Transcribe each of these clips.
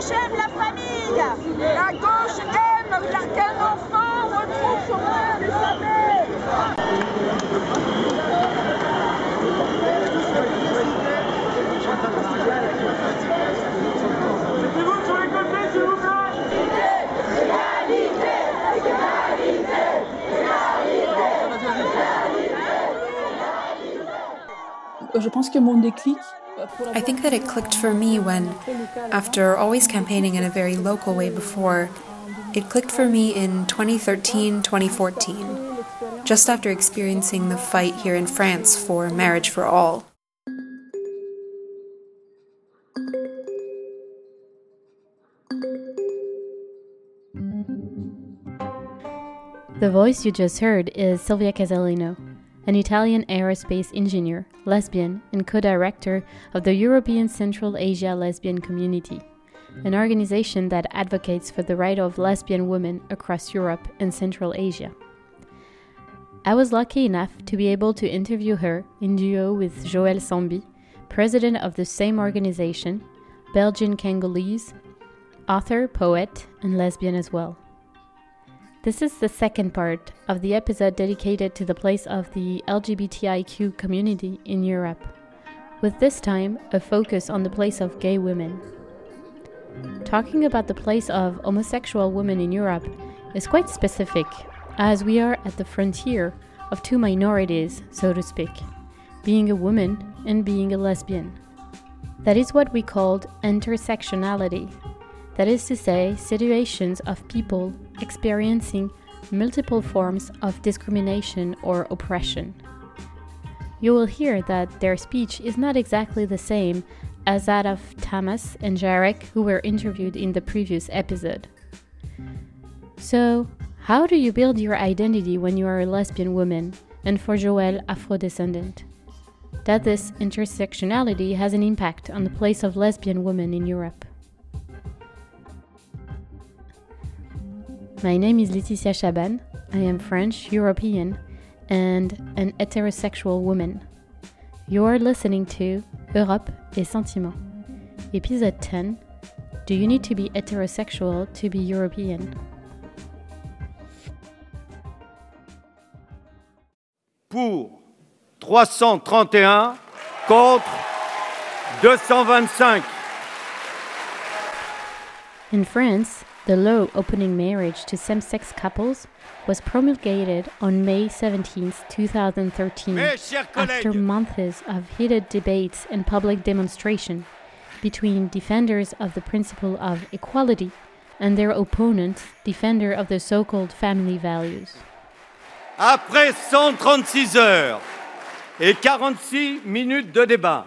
gauche aime la famille. La gauche aime qu'un enfant retrouve son père et sa Je pense que mon déclic I think that it clicked for me when, after always campaigning in a very local way before, it clicked for me in 2013 2014, just after experiencing the fight here in France for marriage for all. The voice you just heard is Silvia Casalino an Italian aerospace engineer, lesbian, and co director of the European Central Asia Lesbian Community, an organization that advocates for the right of lesbian women across Europe and Central Asia. I was lucky enough to be able to interview her in duo with Joëlle Sambi, president of the same organization, Belgian Congolese, author, poet, and lesbian as well. This is the second part of the episode dedicated to the place of the LGBTIQ community in Europe, with this time a focus on the place of gay women. Talking about the place of homosexual women in Europe is quite specific, as we are at the frontier of two minorities, so to speak being a woman and being a lesbian. That is what we called intersectionality, that is to say, situations of people experiencing multiple forms of discrimination or oppression. You will hear that their speech is not exactly the same as that of Thomas and Jarek, who were interviewed in the previous episode. So, how do you build your identity when you are a lesbian woman, and for Joëlle, Afro descendant? That this intersectionality has an impact on the place of lesbian women in Europe. My name is Laetitia Chaban. I am French, European, and an heterosexual woman. You're listening to Europe et Sentiments. Episode 10 Do you need to be heterosexual to be European? Pour 331 contre 225. In France, the law opening marriage to same sex couples was promulgated on May 17, 2013, after months of heated debates and public demonstration between defenders of the principle of equality and their opponents, defender of the so called family values. Après 136 heures et 46 minutes de débat,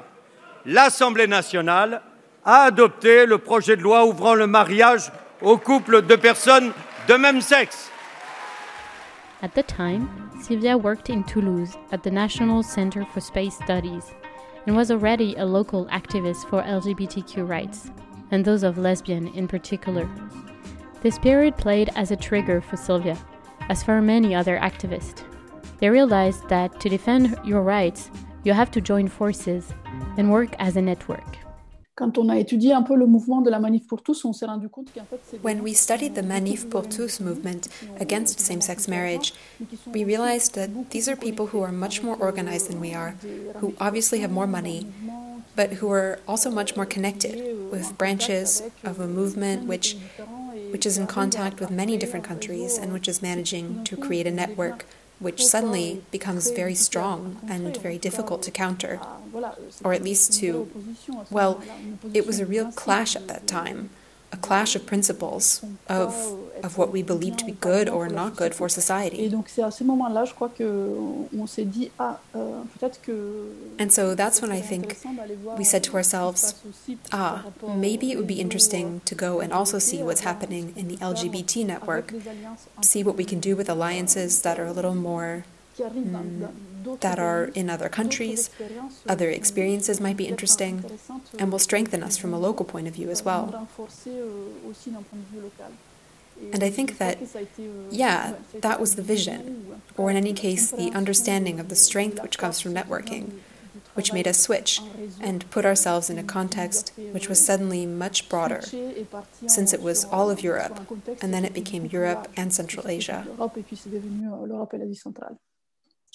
l'Assemblée nationale a adopté le projet de loi ouvrant le mariage aux couples de personnes de même sexe. At the time, Silvia worked in Toulouse at the National Center for Space Studies and was already a local activist for LGBTQ rights, and those of lesbian in particular. This period played as a trigger for Silvia, as for many other activists. They realized that to defend your rights, you have to join forces and work as a network. Quand on a étudié un peu le mouvement de la Manif pour tous, on s'est rendu compte qu'en fait c'est When we studied the Manif pour tous movement against same-sex marriage, we realized that these are people who are much more organized than we are, who obviously have more money, but who are also much more connected with branches of a movement which which is in contact with many different countries and which is managing to create a network which suddenly becomes very strong and very difficult to counter, or at least to, well, it was a real clash at that time a clash of principles of, of what we believe to be good or not good for society. And so that's when I think we said to ourselves, ah, maybe it would be interesting to go and also see what's happening in the LGBT network, see what we can do with alliances that are a little more mm, that are in other countries. Other experiences might be interesting and will strengthen us from a local point of view as well. And I think that, yeah, that was the vision, or in any case, the understanding of the strength which comes from networking. which made us switch and put ourselves in a context which was suddenly much broader, since it was all of Europe, and then it became Europe and Central Asia.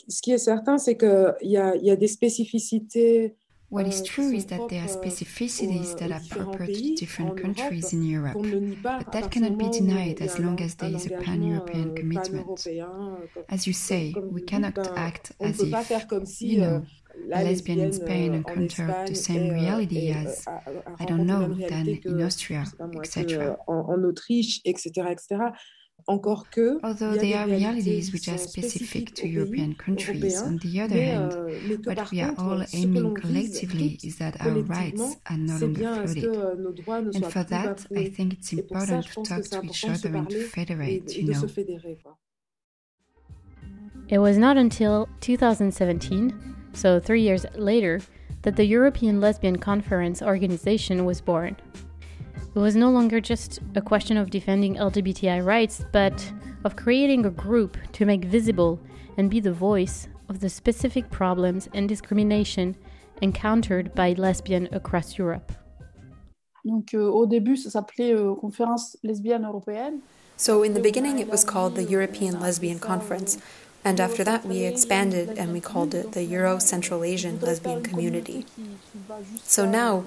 Ce qui est certain, c'est qu'il y a, y a des spécificités What is true is that there are specificities that are proper to different countries in Europe, but that cannot be denied as long as there is a pan European commitment. As you say, we cannot act as if, you know, a lesbian in Spain encountered the same reality as, I don't know, than in Austria, etc. En Autriche, etc., etc. Although there are realities which are specific to European countries, on the other hand, euh, what we are all aiming collectively is that our rights are no longer flooded. And for that, I think it's important to talk to each other and to federate, you know. It was not until 2017, so three years later, that the European Lesbian Conference organization was born. It was no longer just a question of defending LGBTI rights, but of creating a group to make visible and be the voice of the specific problems and discrimination encountered by lesbians across Europe. Donc, euh, au début, ça s'appelait euh, Conférence lesbienne européenne. So, in the beginning, it was called the European Lesbian Conference, and after that, we expanded and we called it the Euro Central Asian Lesbian Community. So now,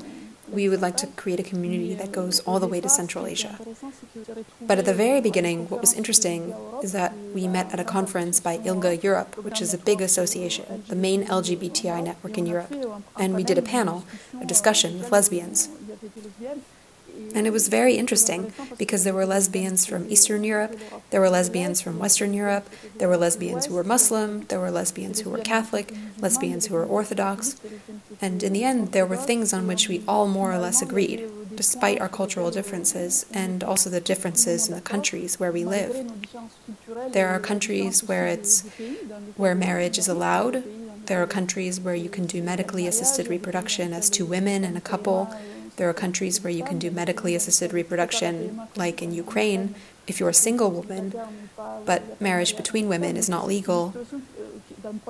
we would like to create a community that goes all the way to Central Asia. But at the very beginning, what was interesting is that we met at a conference by ILGA Europe, which is a big association, the main LGBTI network in Europe. And we did a panel, a discussion with lesbians. And it was very interesting because there were lesbians from Eastern Europe, there were lesbians from Western Europe, there were lesbians who were Muslim, there were lesbians who were Catholic, lesbians who were Orthodox. And in the end, there were things on which we all more or less agreed, despite our cultural differences and also the differences in the countries where we live. There are countries where it's where marriage is allowed. There are countries where you can do medically assisted reproduction as two women and a couple. There are countries where you can do medically assisted reproduction, like in Ukraine, if you're a single woman, but marriage between women is not legal.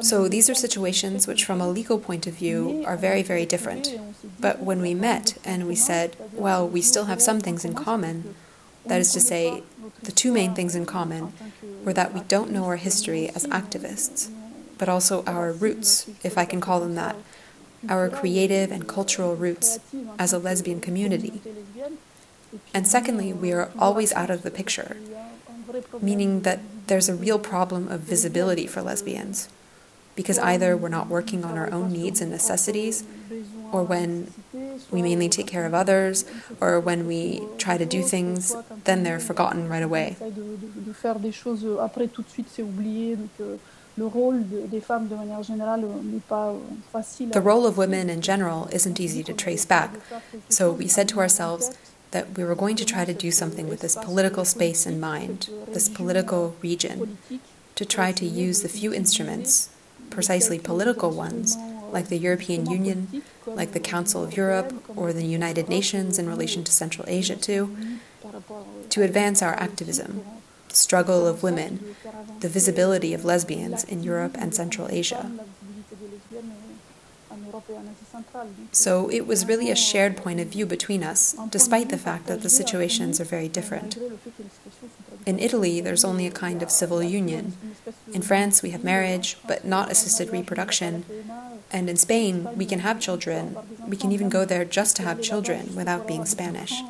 So these are situations which, from a legal point of view, are very, very different. But when we met and we said, well, we still have some things in common, that is to say, the two main things in common were that we don't know our history as activists, but also our roots, if I can call them that, our creative and cultural roots as a lesbian community. And secondly, we are always out of the picture, meaning that there's a real problem of visibility for lesbians. Because either we're not working on our own needs and necessities, or when we mainly take care of others, or when we try to do things, then they're forgotten right away. Euh, euh, le rôle des femmes de manière générale euh, n'est pas facile. The role of women in general isn't easy to trace back. So we said to ourselves that we were going to try to do something with this political space in mind, this political region, to try to use the few instruments, precisely political ones, like the European Union, like the Council of Europe, or the United Nations in relation to Central Asia too, to advance our activism, the struggle of women, the visibility of lesbians in Europe and Central Asia. So it was really a shared point of view between us, despite the fact that the situations are very different. In Italy, there's only a kind of civil union. In France, we have marriage, but not assisted reproduction. And in Spain, we can have children. We can even go there just to have children without being Spanish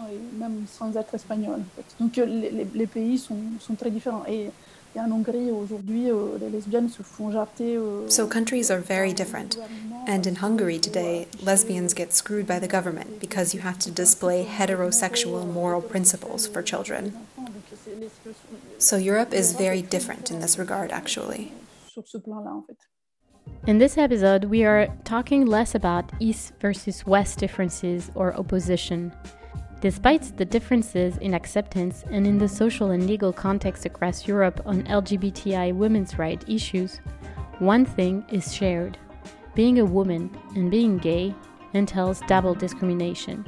même sans être espagnol. En fait. Donc euh, les, les, pays sont, sont, très différents. Et, et en Hongrie, aujourd'hui, euh, les lesbiennes se font jarter. Euh, so countries are very different. And in Hungary today, lesbians get screwed by the government because you have to display heterosexual moral principles for children. So Europe is very different in this regard, actually. In this episode, we are talking less about East versus West differences or opposition. Despite the differences in acceptance and in the social and legal context across Europe on LGBTI women's rights issues, one thing is shared being a woman and being gay entails double discrimination.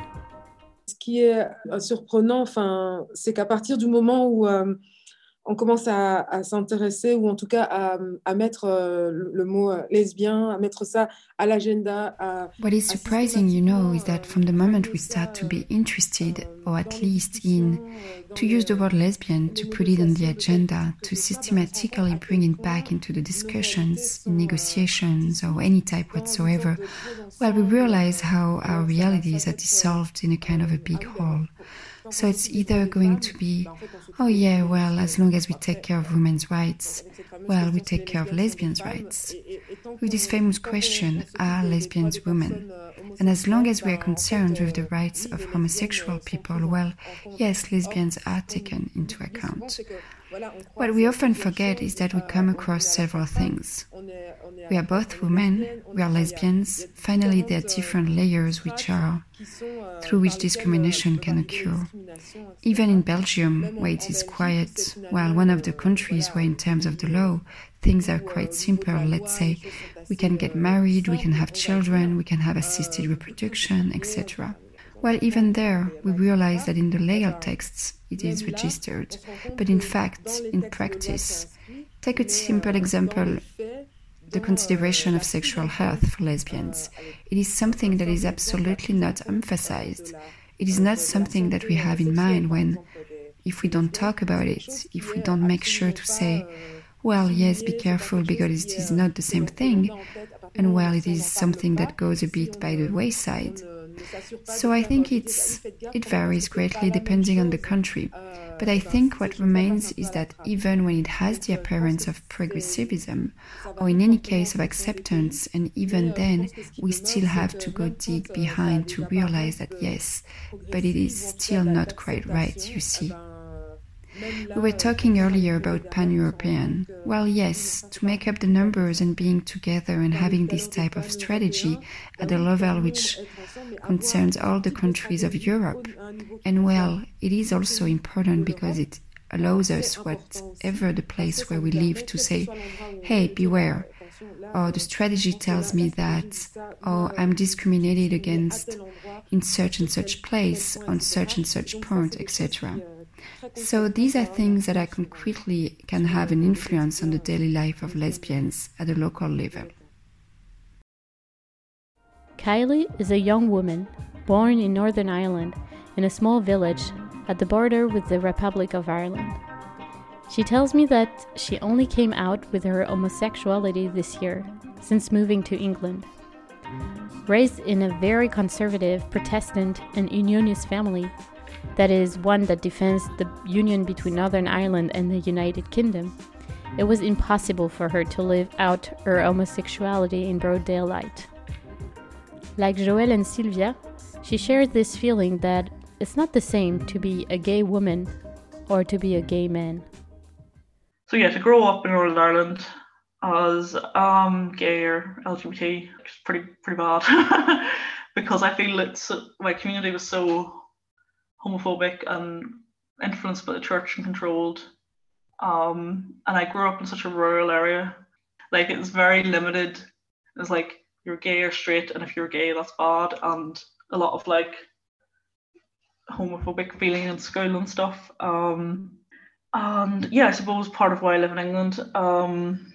Ce qui est euh, surprenant, enfin, c'est qu'à partir du moment où, euh, on commence à, à s'intéresser ou en tout cas à, à mettre euh, le mot euh, lesbien, à mettre ça à l'agenda. What is surprising, you know, is that from the moment we start to be interested, or at least in, to use the word lesbian, to put it on the agenda, to systematically bring it back into the discussions, negotiations, or any type whatsoever, well, we realize how our realities are dissolved in a kind of a big hole. So it's either going to be, oh yeah, well, as long as we take care of women's rights, well, we take care of lesbians' rights. With this famous question, are lesbians women? And as long as we are concerned with the rights of homosexual people, well, yes, lesbians are taken into account. What we often forget is that we come across several things. We are both women, we are lesbians. Finally, there are different layers which are through which discrimination can occur. Even in Belgium, where it is quiet, while one of the countries where, in terms of the law, things are quite simple, let's say, we can get married, we can have children, we can have assisted reproduction, etc. Well, even there, we realize that in the legal texts it is registered, but in fact, in practice, take a simple example the consideration of sexual health for lesbians. It is something that is absolutely not emphasized. It is not something that we have in mind when, if we don't talk about it, if we don't make sure to say, well, yes, be careful because it is not the same thing, and well, it is something that goes a bit by the wayside. So I think it's it varies greatly depending on the country. But I think what remains is that even when it has the appearance of progressivism, or in any case of acceptance, and even then, we still have to go dig behind to realize that yes, but it is still not quite right, you see. We were talking earlier about pan European. Well, yes, to make up the numbers and being together and having this type of strategy at a level which concerns all the countries of Europe. And well, it is also important because it allows us, whatever the place where we live, to say, hey, beware. Or the strategy tells me that, or oh, I'm discriminated against in such and such place, on such and such point, etc. So these are things that I concretely can have an influence on the daily life of lesbians at a local level. Kylie is a young woman born in Northern Ireland in a small village at the border with the Republic of Ireland. She tells me that she only came out with her homosexuality this year, since moving to England. Raised in a very conservative Protestant and Unionist family, that is, one that defends the union between Northern Ireland and the United Kingdom, it was impossible for her to live out her homosexuality in broad daylight. Like Joelle and Silvia, she shares this feeling that it's not the same to be a gay woman or to be a gay man. So yeah, to grow up in Northern Ireland as um, gay or LGBT, is pretty pretty bad because I feel it's my community was so homophobic and influenced by the church and controlled. Um, and I grew up in such a rural area. Like it's very limited. It's like you're gay or straight, and if you're gay, that's bad. And a lot of like homophobic feeling in school and stuff. Um, and yeah, I suppose part of why I live in England. Um,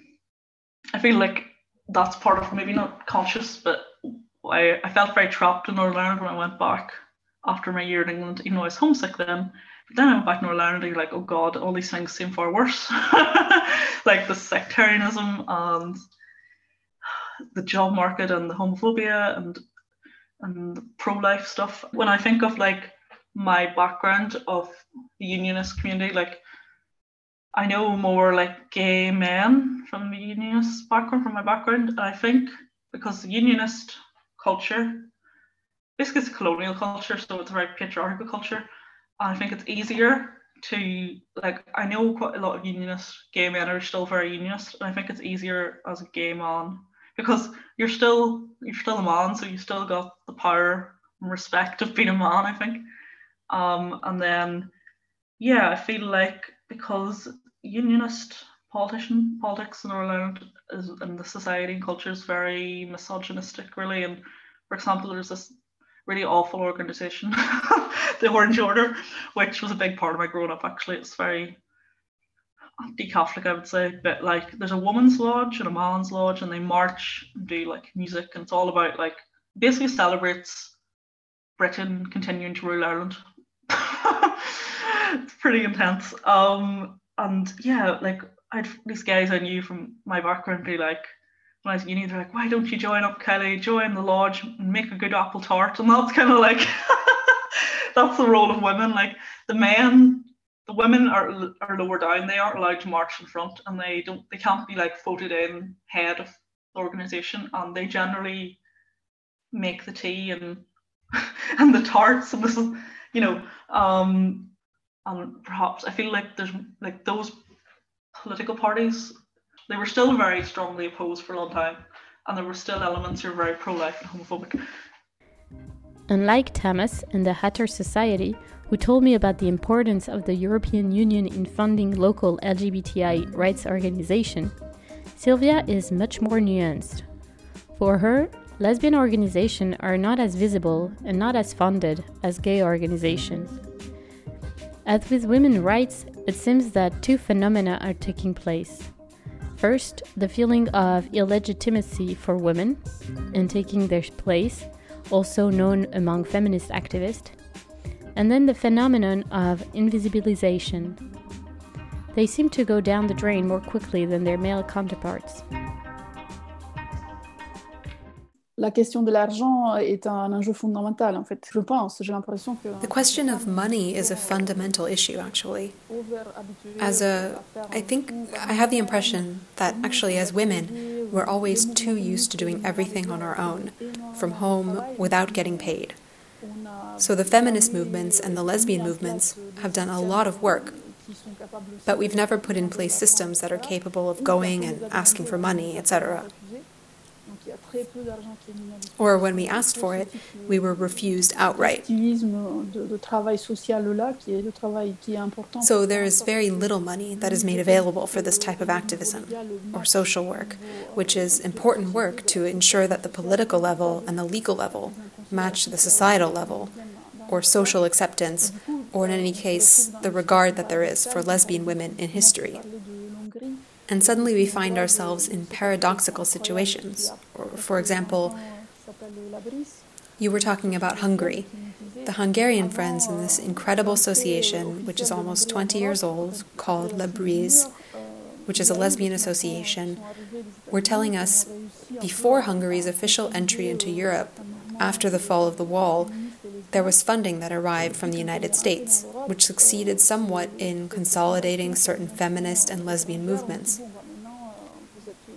I feel like that's part of maybe not conscious, but I, I felt very trapped in Northern Ireland when I went back after my year in England, even though I was homesick then. But then I went back to Northern Ireland and you're like, oh God, all these things seem far worse. like the sectarianism and the job market and the homophobia and and pro-life stuff. When I think of like my background of the unionist community, like I know more like gay men from the unionist background, from my background. And I think because the unionist culture basically it's colonial culture, so it's a very patriarchal culture. And I think it's easier to like I know quite a lot of unionist gay men are still very unionist, and I think it's easier as a gay man because you're still you're still a man, so you still got the power and respect of being a man, I think. Um, and then yeah, I feel like because unionist politician politics in Ireland is and the society and culture is very misogynistic really and for example there's this really awful organization, the Orange Order, which was a big part of my growing up. Actually, it's very anti-Catholic, I would say, but like there's a woman's lodge and a man's lodge, and they march and do like music, and it's all about like basically celebrates Britain continuing to rule Ireland. it's pretty intense. Um, and yeah, like I'd these guys I knew from my background be like when I was at uni, they're like, why don't you join up Kelly, join the lodge and make a good apple tart? And that's kind of like that's the role of women. Like the men, the women are are lower down. They aren't allowed to march in front, and they don't. They can't be like voted in head of the organization, and they generally make the tea and and the tarts. And this is, you know, um, and perhaps I feel like there's like those political parties. They were still very strongly opposed for a long time, and there were still elements who were very pro-life and homophobic. Unlike Thomas and the Háttér Society, who told me about the importance of the European Union in funding local LGBTI rights organizations, Silvia is much more nuanced. For her, lesbian organizations are not as visible and not as funded as gay organizations. As with women's rights, it seems that two phenomena are taking place. First, the feeling of illegitimacy for women in taking their place also known among feminist activists, and then the phenomenon of invisibilization. They seem to go down the drain more quickly than their male counterparts. La question de l'argent est un enjeu fondamental, en fait. Je pense, j'ai l'impression que... The question of money is a fundamental issue, actually. As a... I think... I have the impression that, actually, as women, we're always too used to doing everything on our own, from home, without getting paid. So the feminist movements and the lesbian movements have done a lot of work, but we've never put in place systems that are capable of going and asking for money, etc. Or when we asked for it, we were refused outright. So there is very little money that is made available for this type of activism or social work, which is important work to ensure that the political level and the legal level match the societal level, or social acceptance, or in any case, the regard that there is for lesbian women in history and suddenly we find ourselves in paradoxical situations. For example, you were talking about Hungary. The Hungarian friends in this incredible association, which is almost 20 years old, called Labrisz, which is a lesbian association, were telling us before Hungary's official entry into Europe, after the fall of the wall, there was funding that arrived from the United States, which succeeded somewhat in consolidating certain feminist and lesbian movements.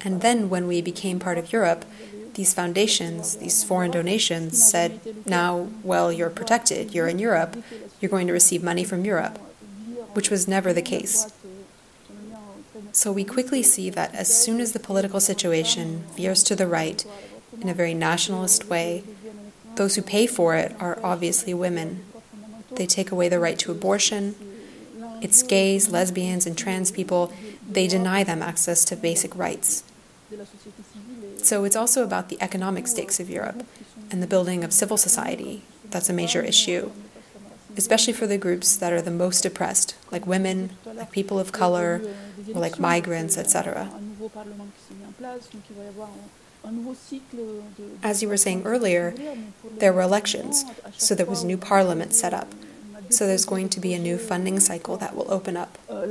And then, when we became part of Europe, these foundations, these foreign donations, said, now, well, you're protected, you're in Europe, you're going to receive money from Europe, which was never the case. So we quickly see that as soon as the political situation veers to the right in a very nationalist way, those who pay for it are obviously women. They take away the right to abortion. It's gays, lesbians, and trans people. They deny them access to basic rights. So it's also about the economic stakes of Europe and the building of civil society. That's a major issue, especially for the groups that are the most oppressed, like women, like people of color, or like migrants, etc. As you were saying earlier, there were elections, so there was a new parliament set up. So there's going to be a new funding cycle that will open up. Euh,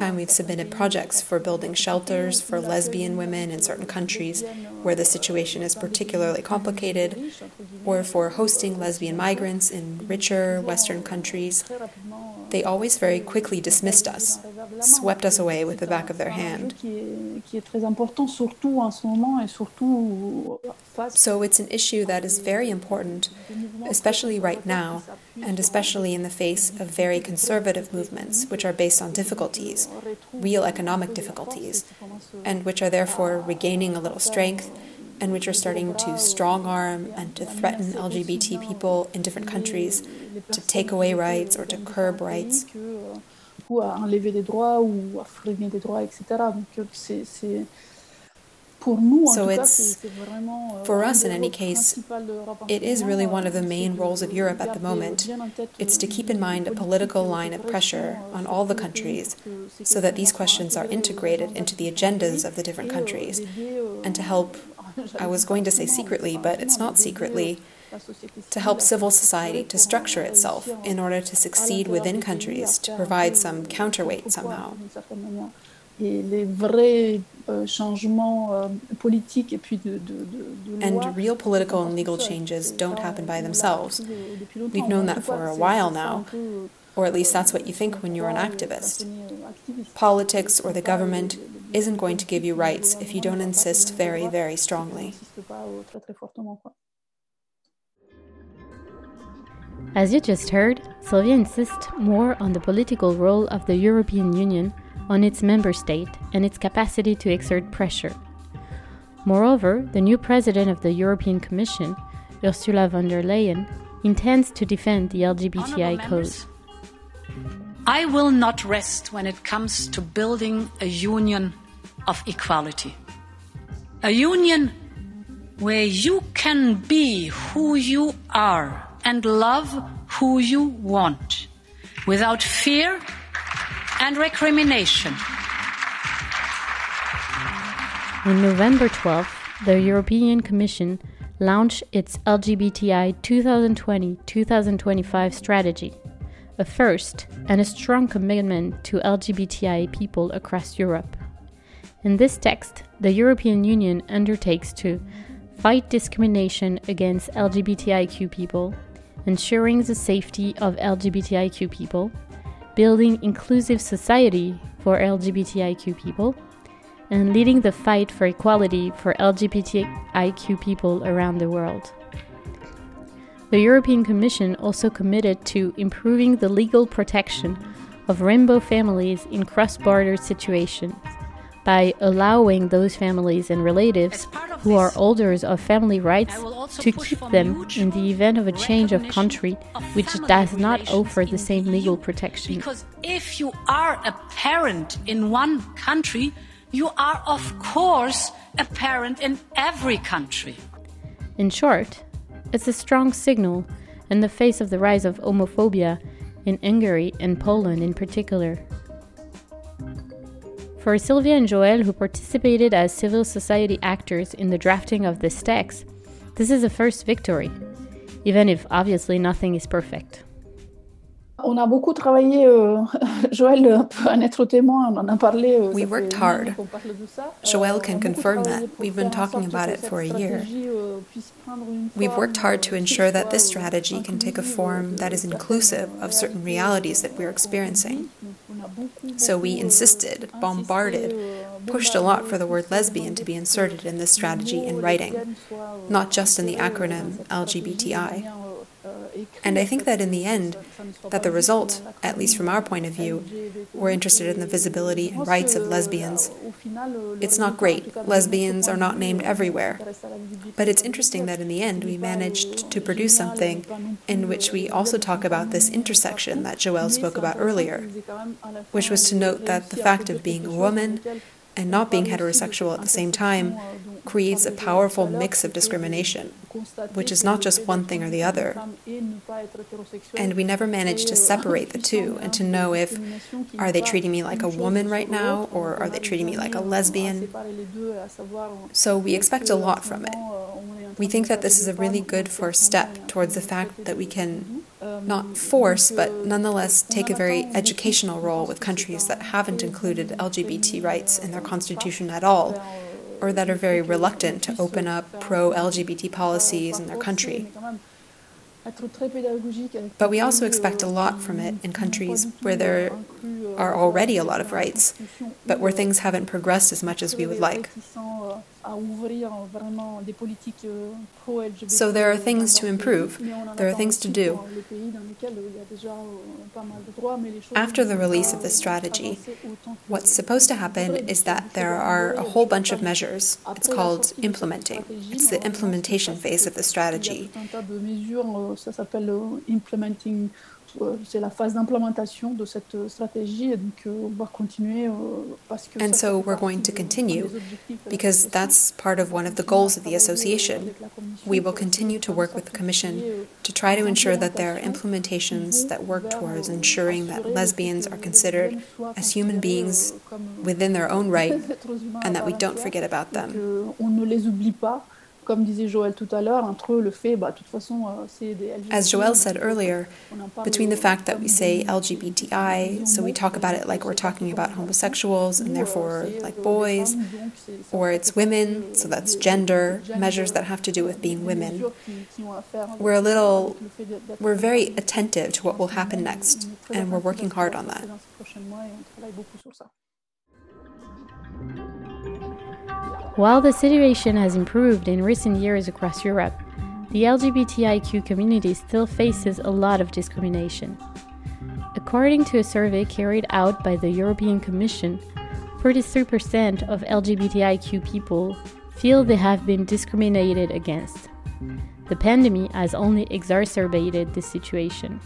and we've submitted projects for building shelters for lesbian women in certain countries where the situation is particularly complicated, or for hosting lesbian migrants in richer Western countries. They always very quickly dismissed us, swept us away with the back of their hand. So it's an issue that is very important, especially right now, and especially in the face of very conservative movements, which are based on difficulties, real economic difficulties, and which are therefore regaining a little strength, and which are starting to strong arm and to threaten LGBT people in different countries to take away rights or to curb rights. So it's, for us in any case, it is really one of the main roles of Europe at the moment. It's to keep in mind a political line of pressure on all the countries so that these questions are integrated into the agendas of the different countries and to help, I was going to say secretly, but it's not secretly, to help civil society to structure itself in order to succeed within countries to provide some counterweight somehow. Euh, changements euh, politiques et puis de, de, de And real political and legal changes don't happen by themselves. We've known that for a while now, or at least that's what you think when you're an activist. Politics or the government isn't going to give you rights if you don't insist very, very strongly. As you just heard, Silvia insists more on the political role of the European Union on its member state and its capacity to exert pressure. Moreover, the new president of the European Commission, Ursula von der Leyen, intends to defend the LGBTI cause. I will not rest when it comes to building a union of equality. A union where you can be who you are and love who you want without fear and recrimination. On November 12th, the European Commission launched its LGBTI 2020 2025 strategy, a first and a strong commitment to LGBTI people across Europe. In this text, the European Union undertakes to fight discrimination against LGBTIQ people, ensuring the safety of LGBTIQ people, building inclusive society for LGBTIQ people, and leading the fight for equality for LGBTIQ people around the world. The European Commission also committed to improving the legal protection of rainbow families in cross border situations by allowing those families and relatives who are holders of family rights to keep them in the event of a change of country which does not offer the same legal protection. Because if you are a parent in one country, you are, of course, a parent in every country. In short, it's a strong signal in the face of the rise of homophobia in Hungary and Poland in particular. For Silvia and Joëlle, who participated as civil society actors in the drafting of this text, this is a first victory, even if obviously nothing is perfect. On a beaucoup travaillé, euh, Joëlle peut en être témoin, on en a parlé. Euh, we worked hard. Joëlle can confirm that. We've been talking about it for a year. Euh, We've worked hard to ensure that this strategy can take a form that is inclusive of certain realities that we're experiencing. So we insisted, bombarded, pushed a lot for the word lesbian to be inserted in this strategy in writing, not just in the acronym LGBTI. And I think that in the end, that the result, at least from our point of view, we're interested in the visibility and rights of lesbians. It's not great. Lesbians are not named everywhere. But it's interesting that in the end, we managed to produce something in which we also talk about this intersection that Joëlle spoke about earlier, which was to note that the fact of being a woman and not being heterosexual at the same time creates a powerful mix of discrimination, which is not just one thing or the other. And we never manage to separate the two and to know if are they treating me like a woman right now or are they treating me like a lesbian. So we expect a lot from it. We think that this is a really good first step towards the fact that we can not force, but nonetheless take a very educational role with countries that haven't included LGBT rights in their constitution at all, or that are very reluctant to open up pro LGBT policies in their country. But we also expect a lot from it in countries where there are already a lot of rights, but where things haven't progressed as much as we would like. So there are things to improve, there are things to do. After the release of the strategy, what's supposed to happen is that there are a whole bunch of measures. It's called implementing. It's the implementation phase of the strategy. Euh, c'est la phase d'implémentation de cette euh, stratégie et donc euh, on va continuer parce que And so we're going to continue because that's part of one of the goals of the association. We will continue to work with the commission to try to ensure that there are implementations that work towards ensuring that lesbians are considered as human beings within their own right and that we don't forget about them. On ne les oublie pas comme disait Joëlle tout à l'heure, entre le fait, bah, de toute façon, euh, c'est des LGBT. As Joëlle said earlier, between the fact that we say LGBTI, so we talk about it like we're talking about homosexuals and therefore like boys, or it's women, so that's gender, measures that have to do with being women. We're a little, we're very attentive to what will happen next, and we're working hard on that. While the situation has improved in recent years across Europe, the LGBTIQ community still faces a lot of discrimination. According to a survey carried out by the European Commission, 43% of LGBTIQ people feel they have been discriminated against. The pandemic has only exacerbated this situation.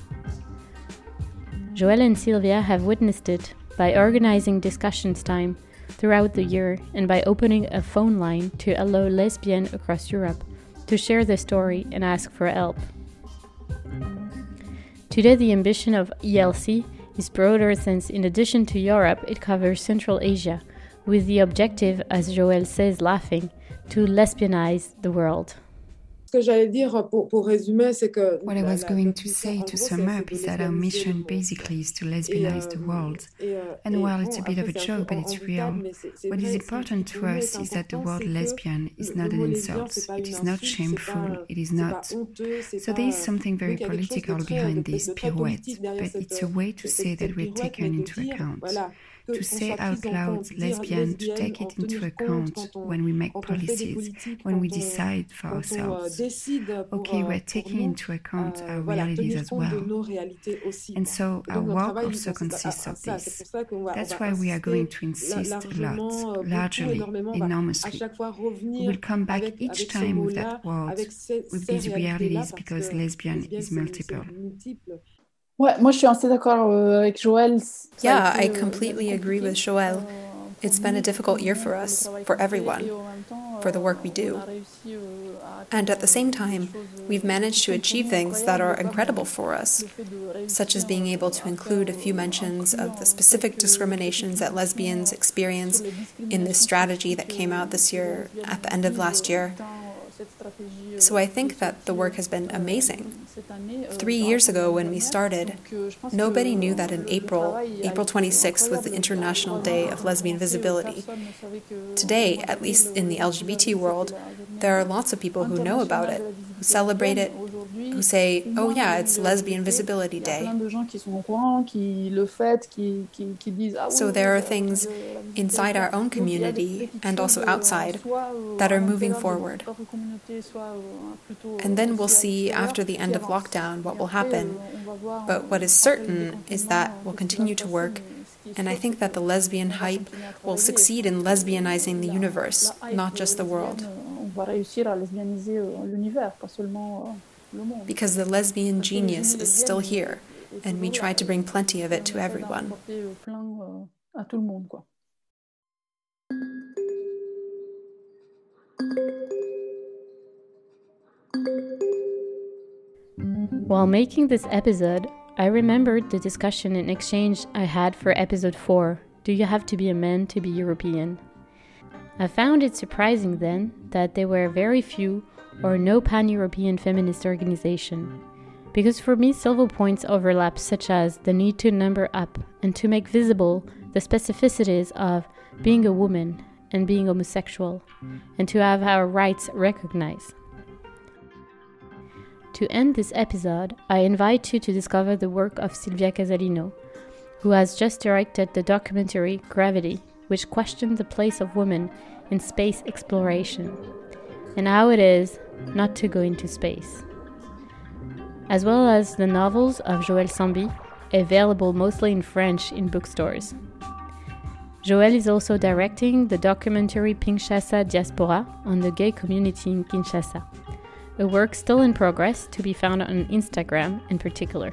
Joëlle and Silvia have witnessed it by organizing discussions time throughout the year and by opening a phone line to allow lesbians across Europe to share their story and ask for help. Today, the ambition of ELC is broader since, in addition to Europe, it covers Central Asia, with the objective, as Joëlle says laughing, to lesbianize the world. What I was going to say to sum up is that our mission basically is to lesbianize the world. And while it's a bit of a joke, but it's real, what is important to us is that the word lesbian is not an insult. It is not shameful. It is not. So there is something very political behind this pirouette, but it's a way to say that we're taken into account to say out loud lesbian, to take it into account when we make policies, when we decide for ourselves. Okay, we're taking into account our realities as well. And so our work also consists of this. That's why we are going to insist a lot, largely, enormously. We will come back each time with that word, with these realities, because lesbian is multiple. Ouais, moi je suis assez d'accord euh, avec Joëlle. Yeah, I completely agree with Joëlle. It's been a difficult year for us, for everyone, for the work we do. And at the same time, we've managed to achieve things that are incredible for us, such as being able to include a few mentions of the specific discriminations that lesbians experience in this strategy that came out this year at the end of last year. So I think that the work has been amazing. Three years ago, when we started, nobody knew that in April, April 26th, was the International Day of Lesbian Visibility. Today, at least in the LGBT world, there are lots of people who know about it, who celebrate it, who say, oh yeah, it's Lesbian Visibility Day. So there are things inside our own community and also outside that are moving forward. And then we'll see after the end of lockdown what will happen. But what is certain is that we'll continue to work and I think that the lesbian hype will succeed in lesbianizing the universe, not just the world. Because the lesbian genius is still here, and we try to bring plenty of it to everyone. While making this episode, I remembered the discussion and exchange I had for episode 4 Do you have to be a man to be European? I found it surprising then that there were very few or no pan European feminist organization. Because for me, several points overlap, such as the need to number up and to make visible the specificities of being a woman and being homosexual, and to have our rights recognized. To end this episode, I invite you to discover the work of Silvia Casalino, who has just directed the documentary Gravity, which questioned the place of women in space exploration and how it is not to go into space. As well as the novels of Joëlle Sambi, available mostly in French in bookstores. Joëlle is also directing the documentary Kinshasa Diaspora on the gay community in Kinshasa a work still in progress to be found on Instagram in particular.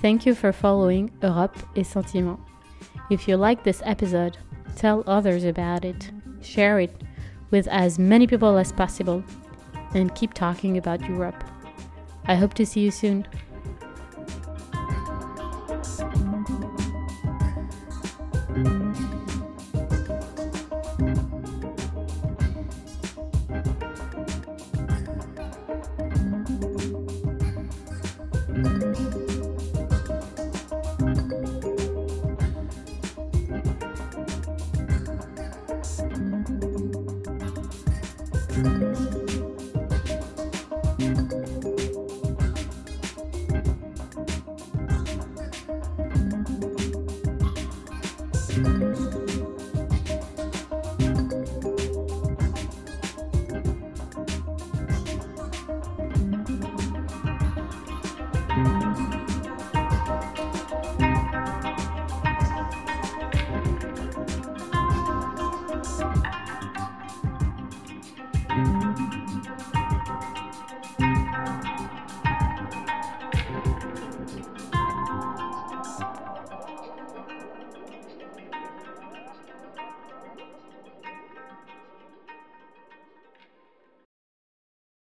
Thank you for following Europe et Sentiment. If you like this episode, tell others about it, share it with as many people as possible, and keep talking about Europe. I hope to see you soon.